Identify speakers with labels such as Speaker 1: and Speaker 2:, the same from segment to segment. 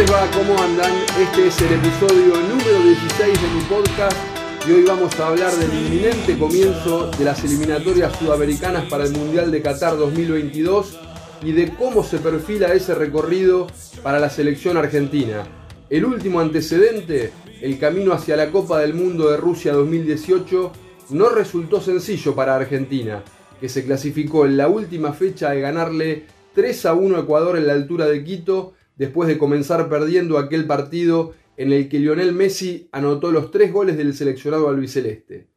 Speaker 1: les va? ¿Cómo andan? Este es el episodio número 16 de mi podcast y hoy vamos a hablar del inminente comienzo de las eliminatorias sudamericanas para el Mundial de Qatar 2022 y de cómo se perfila ese recorrido para la selección argentina. El último antecedente, el camino hacia la Copa del Mundo de Rusia 2018, no resultó sencillo para Argentina, que se clasificó en la última fecha de ganarle 3 a 1 a Ecuador en la altura de Quito después de comenzar perdiendo aquel partido en el que Lionel Messi anotó los tres goles del seleccionado albiceleste.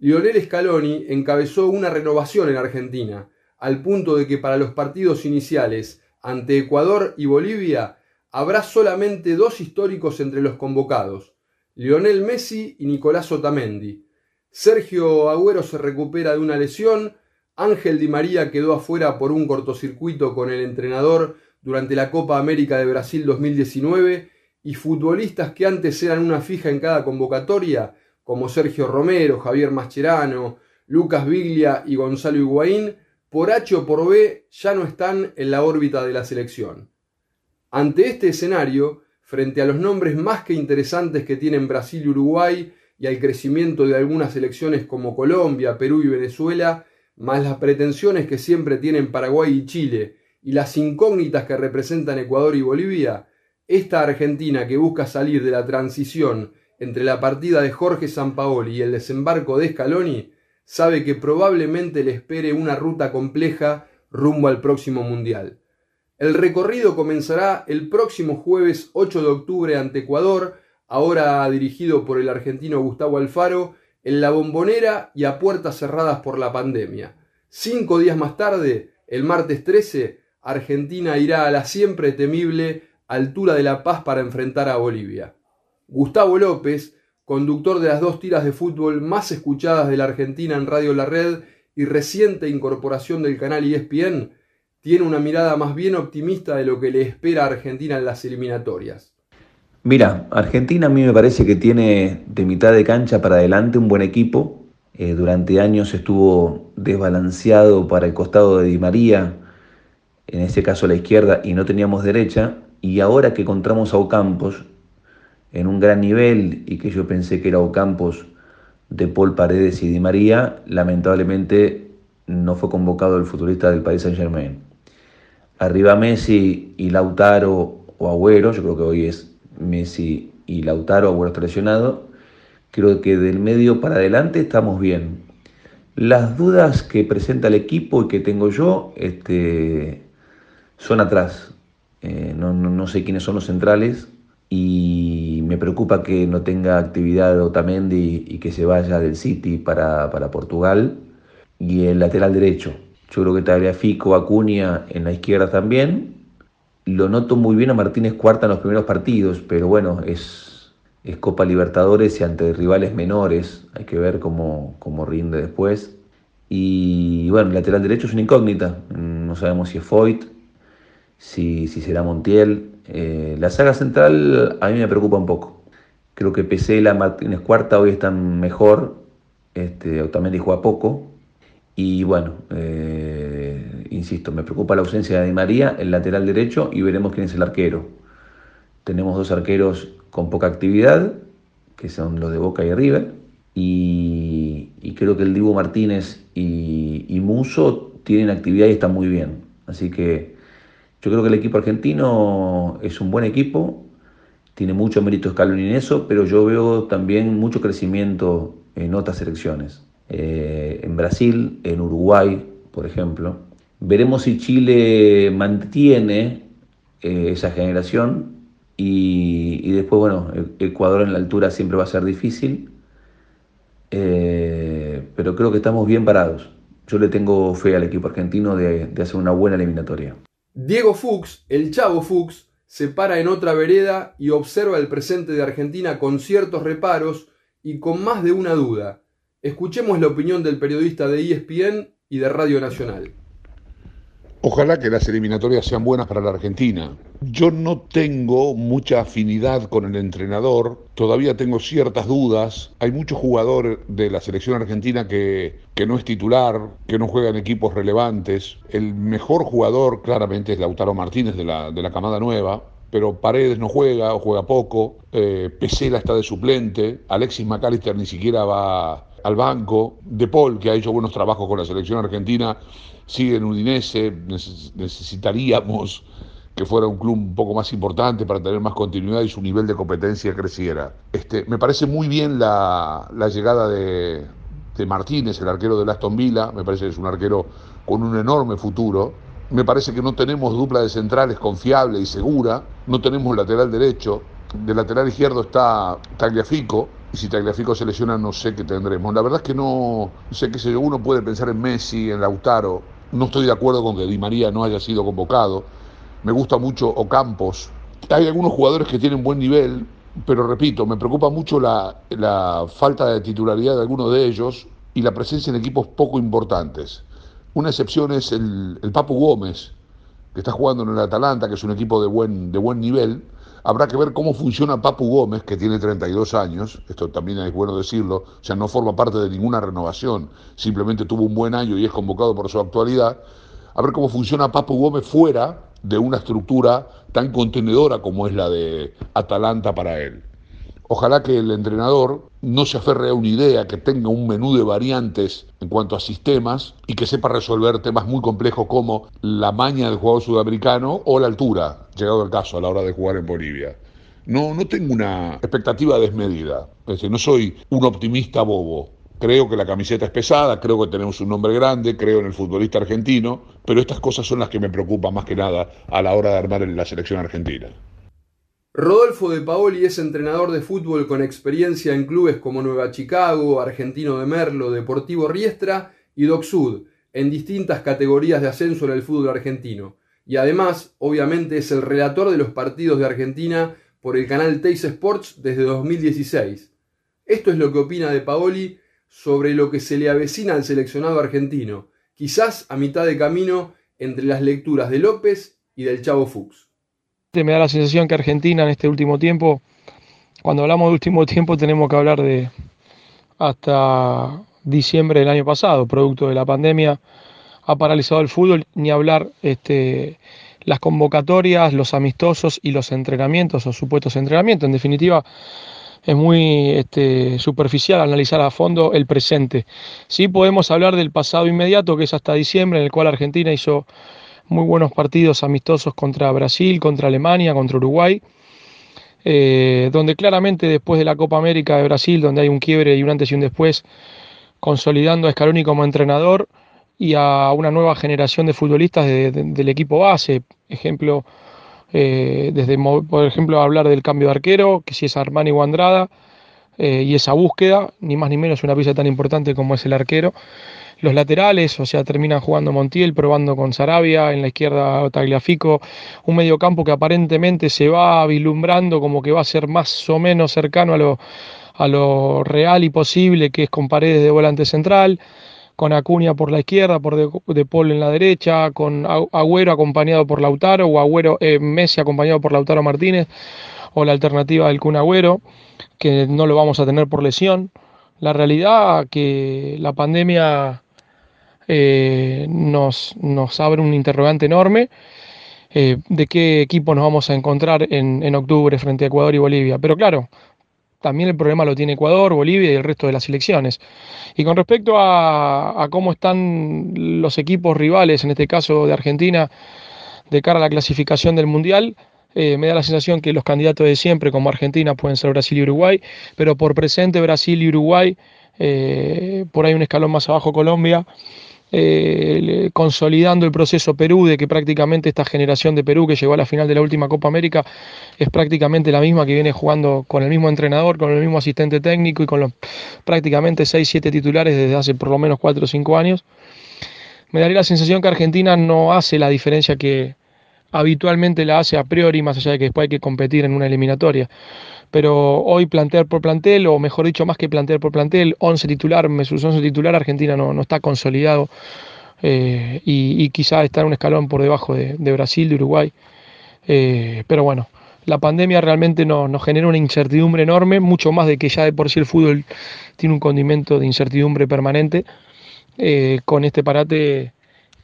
Speaker 1: Lionel Scaloni encabezó una renovación en Argentina, al punto de que para los partidos iniciales ante Ecuador y Bolivia habrá solamente dos históricos entre los convocados, Lionel Messi y Nicolás Otamendi. Sergio Agüero se recupera de una lesión, Ángel Di María quedó afuera por un cortocircuito con el entrenador durante la Copa América de Brasil 2019 y futbolistas que antes eran una fija en cada convocatoria, como Sergio Romero, Javier Mascherano, Lucas Biglia y Gonzalo Higuaín, por H o por B ya no están en la órbita de la selección. Ante este escenario, frente a los nombres más que interesantes que tienen Brasil y Uruguay y al crecimiento de algunas selecciones como Colombia, Perú y Venezuela, más las pretensiones que siempre tienen Paraguay y Chile, y las incógnitas que representan Ecuador y Bolivia, esta Argentina que busca salir de la transición entre la partida de Jorge Sampaoli y el desembarco de Scaloni, sabe que probablemente le espere una ruta compleja rumbo al próximo Mundial. El recorrido comenzará el próximo jueves 8 de octubre ante Ecuador, ahora dirigido por el argentino Gustavo Alfaro, en la bombonera y a puertas cerradas por la pandemia. Cinco días más tarde, el martes 13, Argentina irá a la siempre temible altura de La Paz para enfrentar a Bolivia. Gustavo López, conductor de las dos tiras de fútbol más escuchadas de la Argentina en Radio La Red y reciente incorporación del canal ESPN, tiene una mirada más bien optimista de lo que le espera a Argentina en las eliminatorias.
Speaker 2: Mira, Argentina a mí me parece que tiene de mitad de cancha para adelante un buen equipo. Eh, durante años estuvo desbalanceado para el costado de Di María, en este caso la izquierda, y no teníamos derecha, y ahora que encontramos a Ocampos en un gran nivel y que yo pensé que era Ocampos de Paul Paredes y Di María, lamentablemente no fue convocado el futbolista del Paris Saint Germain. Arriba Messi y Lautaro o Agüero, yo creo que hoy es Messi y Lautaro, Agüero está lesionado. Creo que del medio para adelante estamos bien. Las dudas que presenta el equipo y que tengo yo, este, son atrás. Eh, no, sé quiénes son los centrales y me preocupa que no tenga actividad Otamendi y que se vaya del City para, Portugal. Y el lateral derecho. Yo creo que estaría Fico, Acuña en la izquierda también. Lo noto muy bien a Martínez Cuarta en los primeros partidos, pero bueno, es, es Copa Libertadores y ante rivales menores. Hay que ver cómo, cómo rinde después. Y bueno, el lateral derecho es una incógnita. No sabemos si es Foyt, si, si será Montiel. Eh, la saga central a mí me preocupa un poco. Creo que Pesela, Martínez Cuarta hoy están mejor. Este, Otamendi juega poco. Y bueno, eh, insisto, me preocupa la ausencia de Di María, el lateral derecho, y veremos quién es el arquero. Tenemos dos arqueros con poca actividad, que son los de Boca y River. Y, creo que el Divo Martínez y, y Muso tienen actividad y están muy bien. Así que yo creo que el equipo argentino es un buen equipo, tiene mucho mérito Scaloni en eso, pero yo veo también mucho crecimiento en otras selecciones. Eh, en Brasil, en Uruguay, por ejemplo. Veremos si Chile mantiene eh, esa generación y, después, bueno, Ecuador en la altura siempre va a ser difícil, eh, pero creo que estamos bien parados. Yo le tengo fe al equipo argentino de hacer una buena eliminatoria.
Speaker 1: Diego Fuchs, el chavo Fuchs, se para en otra vereda y observa el presente de Argentina con ciertos reparos y con más de una duda. Escuchemos la opinión del periodista de ESPN y de Radio Nacional.
Speaker 3: Ojalá que las eliminatorias sean buenas para la Argentina. Yo no tengo mucha afinidad con el entrenador, todavía tengo ciertas dudas. Hay muchos jugadores de la selección argentina que, que no es titular, que no juega en equipos relevantes. El mejor jugador claramente es Lautaro Martínez de la, de la camada nueva, pero Paredes no juega o juega poco, eh, Pesela está de suplente, Alexis McAllister ni siquiera va al banco, De Paul, que ha hecho buenos trabajos con la selección argentina, sigue en Udinese, necesitaríamos que fuera un club un poco más importante para tener más continuidad y su nivel de competencia creciera. Este, me parece muy bien la, llegada de, de, Martínez, el arquero de Aston Villa, me parece que es un arquero con un enorme futuro. Me parece que no tenemos dupla de centrales confiable y segura, no tenemos lateral derecho, de lateral izquierdo está Tagliafico, si Tagliafico se lesiona no sé qué tendremos. La verdad es que no, sé qué sé yo, uno puede pensar en Messi, en Lautaro, no estoy de acuerdo con que Di María no haya sido convocado, me gusta mucho Ocampos. Hay algunos jugadores que tienen buen nivel, pero repito, me preocupa mucho la, falta de titularidad de algunos de ellos y la presencia en equipos poco importantes. Una excepción es el, el Papu Gómez, que está jugando en el Atalanta, que es un equipo de buen, de buen nivel. Habrá que ver cómo funciona Papu Gómez, que tiene 32 años, esto también es bueno decirlo, o sea, no forma parte de ninguna renovación, simplemente tuvo un buen año y es convocado por su actualidad. A ver cómo funciona Papu Gómez fuera de una estructura tan contenedora como es la de Atalanta para él. Ojalá que el entrenador no se aferre a una idea, que tenga un menú de variantes en cuanto a sistemas y que sepa resolver temas muy complejos como la maña del jugador sudamericano o la altura, llegado el caso a la hora de jugar en Bolivia. No, no tengo una expectativa desmedida, es no soy un optimista bobo. Creo que la camiseta es pesada, creo que tenemos un nombre grande, creo en el futbolista argentino, pero estas cosas son las que me preocupan más que nada a la hora de armar la selección argentina.
Speaker 1: Rodolfo de Paoli es entrenador de fútbol con experiencia en clubes como Nueva Chicago, Argentino de Merlo, Deportivo Riestra y Doc Sud, en distintas categorías de ascenso en el fútbol argentino. Y además, obviamente, es el relator de los partidos de Argentina por el canal Teis Sports desde 2016. Esto es lo que opina de Paoli sobre lo que se le avecina al seleccionado argentino, quizás a mitad de camino entre las lecturas de López y del Chavo Fuchs.
Speaker 4: Me da la sensación que Argentina en este último tiempo, cuando hablamos de último tiempo tenemos que hablar de hasta diciembre del año pasado, producto de la pandemia, ha paralizado el fútbol, ni hablar este, las convocatorias, los amistosos y los entrenamientos o supuestos entrenamientos. En definitiva, es muy este, superficial analizar a fondo el presente. Sí podemos hablar del pasado inmediato, que es hasta diciembre, en el cual Argentina hizo muy buenos partidos amistosos contra Brasil, contra Alemania, contra Uruguay, eh, donde claramente después de la Copa América de Brasil, donde hay un quiebre y un antes y un después, consolidando a Scaloni como entrenador y a una nueva generación de futbolistas del equipo base, ejemplo eh, desde, por ejemplo, hablar del cambio de arquero, que si es Armani o Andrada, eh, y esa búsqueda, ni más ni menos una pieza tan importante como es el arquero. Los laterales, o sea, terminan jugando Montiel, probando con Sarabia, en la izquierda Tagliafico, un mediocampo que aparentemente se va vislumbrando como que va a ser más o menos cercano a lo, a lo real y posible, que es con paredes de volante central con Acuña por la izquierda, por De, Paul en la derecha, con Agüero acompañado por Lautaro, o Agüero, eh, Messi acompañado por Lautaro Martínez, o la alternativa del Kun Agüero, que no lo vamos a tener por lesión. La realidad que la pandemia eh, nos, nos, abre un interrogante enorme eh, de qué equipo nos vamos a encontrar en, en octubre frente a Ecuador y Bolivia. Pero claro, también el problema lo tiene Ecuador, Bolivia y el resto de las elecciones. Y con respecto a, cómo están los equipos rivales, en este caso de Argentina, de cara a la clasificación del Mundial, eh, me da la sensación que los candidatos de siempre, como Argentina, pueden ser Brasil y Uruguay, pero por presente Brasil y Uruguay, por ahí un escalón más abajo Colombia, eh, consolidando el proceso Perú, de que prácticamente esta generación de Perú que llegó a la final de la última Copa América es prácticamente la misma que viene jugando con el mismo entrenador, con el mismo asistente técnico y con los prácticamente 6-7 titulares desde hace por lo menos 4 o 5 años. Me daría la sensación que Argentina no hace la diferencia que habitualmente la hace a priori, más allá de que después hay que competir en una eliminatoria pero hoy plantear por plantel, o mejor dicho, más que plantear por plantel, 11 titular, sus 11 titular, Argentina no, no está consolidado eh, y, quizá está en un escalón por debajo de, Brasil, de Uruguay. Eh, pero bueno, la pandemia realmente nos, genera una incertidumbre enorme, mucho más de que ya de por sí el fútbol tiene un condimento de incertidumbre permanente. Eh, con este parate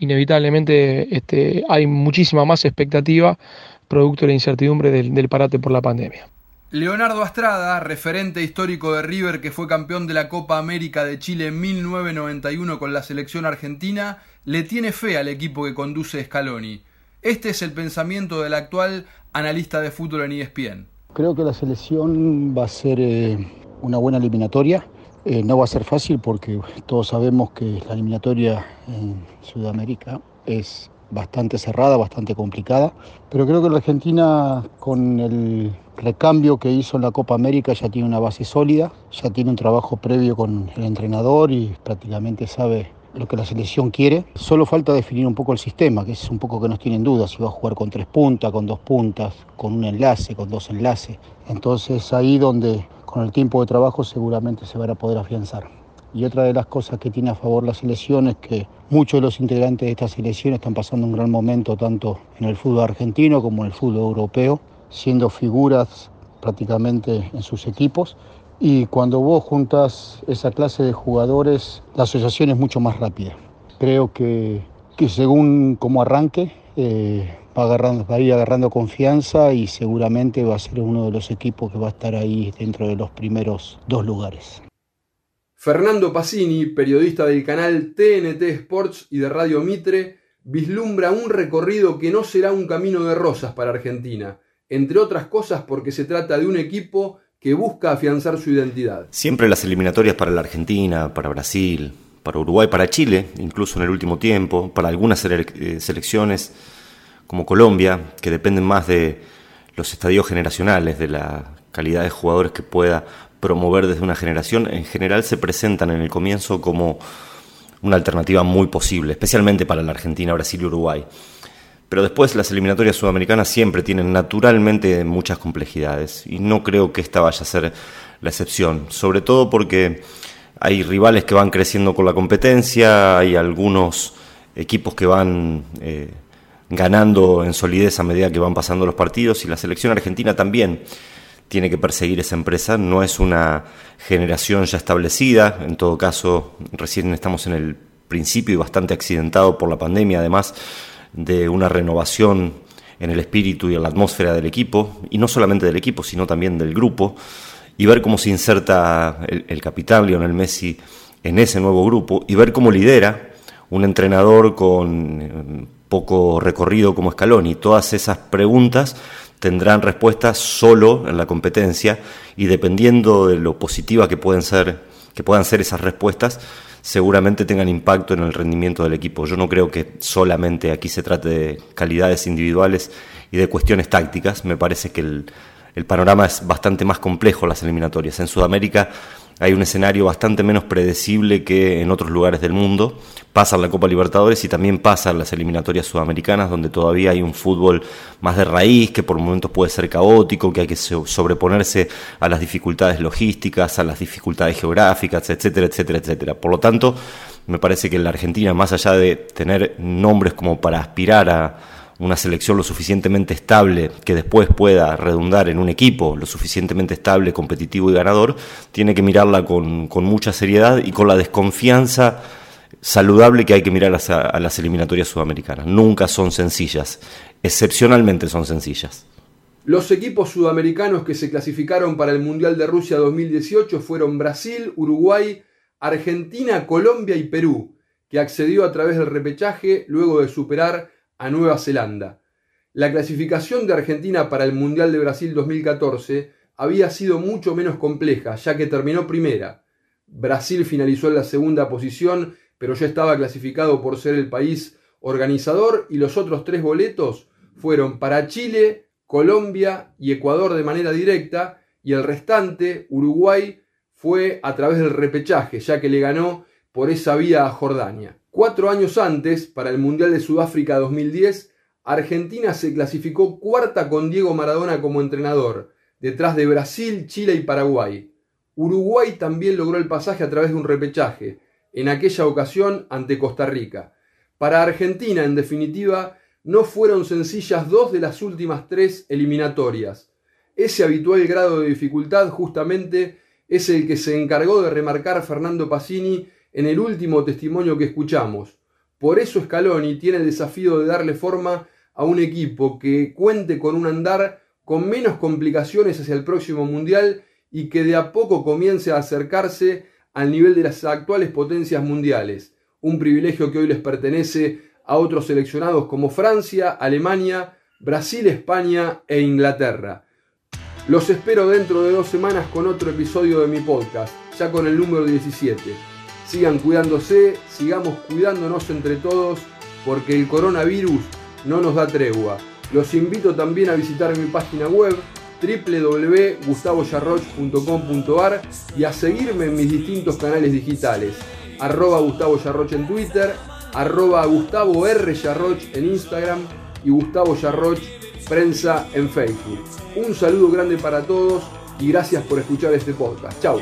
Speaker 4: inevitablemente este, hay muchísima más expectativa producto de la incertidumbre del, parate por la pandemia.
Speaker 1: Leonardo Astrada, referente histórico de River que fue campeón de la Copa América de Chile en 1991 con la selección argentina, le tiene fe al equipo que conduce Scaloni. Este es el pensamiento del actual analista de fútbol en ESPN.
Speaker 5: Creo que la selección va a ser eh, una buena eliminatoria. Eh, no va a ser fácil porque todos sabemos que la eliminatoria en Sudamérica es bastante cerrada, bastante complicada, pero creo que la Argentina con el recambio que hizo en la Copa América ya tiene una base sólida, ya tiene un trabajo previo con el entrenador y prácticamente sabe lo que la selección quiere. Solo falta definir un poco el sistema, que es un poco que nos tienen dudas, si va a jugar con tres puntas, con dos puntas, con un enlace, con dos enlaces. Entonces ahí donde con el tiempo de trabajo seguramente se van a poder afianzar. Y otra de las cosas que tiene a favor la selección es que muchos de los integrantes de esta selección están pasando un gran momento tanto en el fútbol argentino como en el fútbol europeo, siendo figuras prácticamente en sus equipos. Y cuando vos juntas esa clase de jugadores, la asociación es mucho más rápida. Creo que, que según como arranque, eh, va, va a ir agarrando confianza y seguramente va a ser uno de los equipos que va a estar ahí dentro de los primeros dos lugares.
Speaker 1: Fernando Pacini, periodista del canal TNT Sports y de Radio Mitre, vislumbra un recorrido que no será un camino de rosas para Argentina, entre otras cosas porque se trata de un equipo que busca afianzar su identidad.
Speaker 6: Siempre las eliminatorias para la Argentina, para Brasil, para Uruguay, para Chile, incluso en el último tiempo, para algunas eh, selecciones como Colombia, que dependen más de los estadios generacionales, de la calidad de jugadores que pueda promover desde una generación, en general se presentan en el comienzo como una alternativa muy posible, especialmente para la Argentina, Brasil y Uruguay. Pero después las eliminatorias sudamericanas siempre tienen naturalmente muchas complejidades y no creo que esta vaya a ser la excepción, sobre todo porque hay rivales que van creciendo con la competencia, hay algunos equipos que van eh, ganando en solidez a medida que van pasando los partidos y la selección argentina también tiene que perseguir esa empresa. No es una generación ya establecida, en todo caso, recién estamos en el principio y bastante accidentado por la pandemia, además de una renovación en el espíritu y en la atmósfera del equipo, y no solamente del equipo, sino también del grupo, y ver cómo se inserta el, capitán Lionel Messi en ese nuevo grupo, y ver cómo lidera un entrenador con eh, poco recorrido como Scaloni. Todas esas preguntas tendrán respuesta solo en la competencia y dependiendo de lo positiva que pueden ser que puedan ser esas respuestas, seguramente tengan impacto en el rendimiento del equipo. Yo no creo que solamente aquí se trate de calidades individuales y de cuestiones tácticas. Me parece que el, el panorama es bastante más complejo las eliminatorias. En Sudamérica hay un escenario bastante menos predecible que en otros lugares del mundo. Pasa la Copa Libertadores y también pasan las eliminatorias sudamericanas, donde todavía hay un fútbol más de raíz, que por momentos puede ser caótico, que hay que sobreponerse a las dificultades logísticas, a las dificultades geográficas, etcétera, etcétera, etcétera. Por lo tanto, me parece que la Argentina, más allá de tener nombres como para aspirar a una selección lo suficientemente estable que después pueda redundar en un equipo lo suficientemente estable, competitivo y ganador, tiene que mirarla con, mucha seriedad y con la desconfianza saludable que hay que mirar a las eliminatorias sudamericanas. Nunca son sencillas, excepcionalmente son sencillas.
Speaker 1: Los equipos sudamericanos que se clasificaron para el Mundial de Rusia 2018 fueron Brasil, Uruguay, Argentina, Colombia y Perú, que accedió a través del repechaje luego de superar a Nueva Zelanda. La clasificación de Argentina para el Mundial de Brasil 2014 había sido mucho menos compleja, ya que terminó primera. Brasil finalizó en la segunda posición, pero ya estaba clasificado por ser el país organizador y los otros tres boletos fueron para Chile, Colombia y Ecuador de manera directa y el restante, Uruguay, fue a través del repechaje, ya que le ganó por esa vía a Jordania. Cuatro años antes, para el Mundial de Sudáfrica 2010, Argentina se clasificó cuarta con Diego Maradona como entrenador, detrás de Brasil, Chile y Paraguay. Uruguay también logró el pasaje a través de un repechaje, en aquella ocasión ante Costa Rica. Para Argentina, en definitiva, no fueron sencillas dos de las últimas tres eliminatorias. Ese habitual grado de dificultad justamente es el que se encargó de remarcar Fernando Pacini en el último testimonio que escuchamos. Por eso Scaloni tiene el desafío de darle forma a un equipo que cuente con un andar con menos complicaciones hacia el próximo Mundial y que de a poco comience a acercarse al nivel de las actuales potencias mundiales, un privilegio que hoy les pertenece a otros seleccionados como Francia, Alemania, Brasil, España e Inglaterra. Los espero dentro de dos semanas con otro episodio de mi podcast, ya con el número 17. Sigan cuidándose, sigamos cuidándonos entre todos, porque el coronavirus no nos da tregua. Los invito también a visitar mi página web www.gustavoyarroch.com.ar y a seguirme en mis distintos canales digitales, arroba Gustavo en Twitter, arroba Gustavo R. Yarroch en Instagram y Gustavo Yarroch Prensa en Facebook. Un saludo grande para todos y gracias por escuchar este podcast. Chao.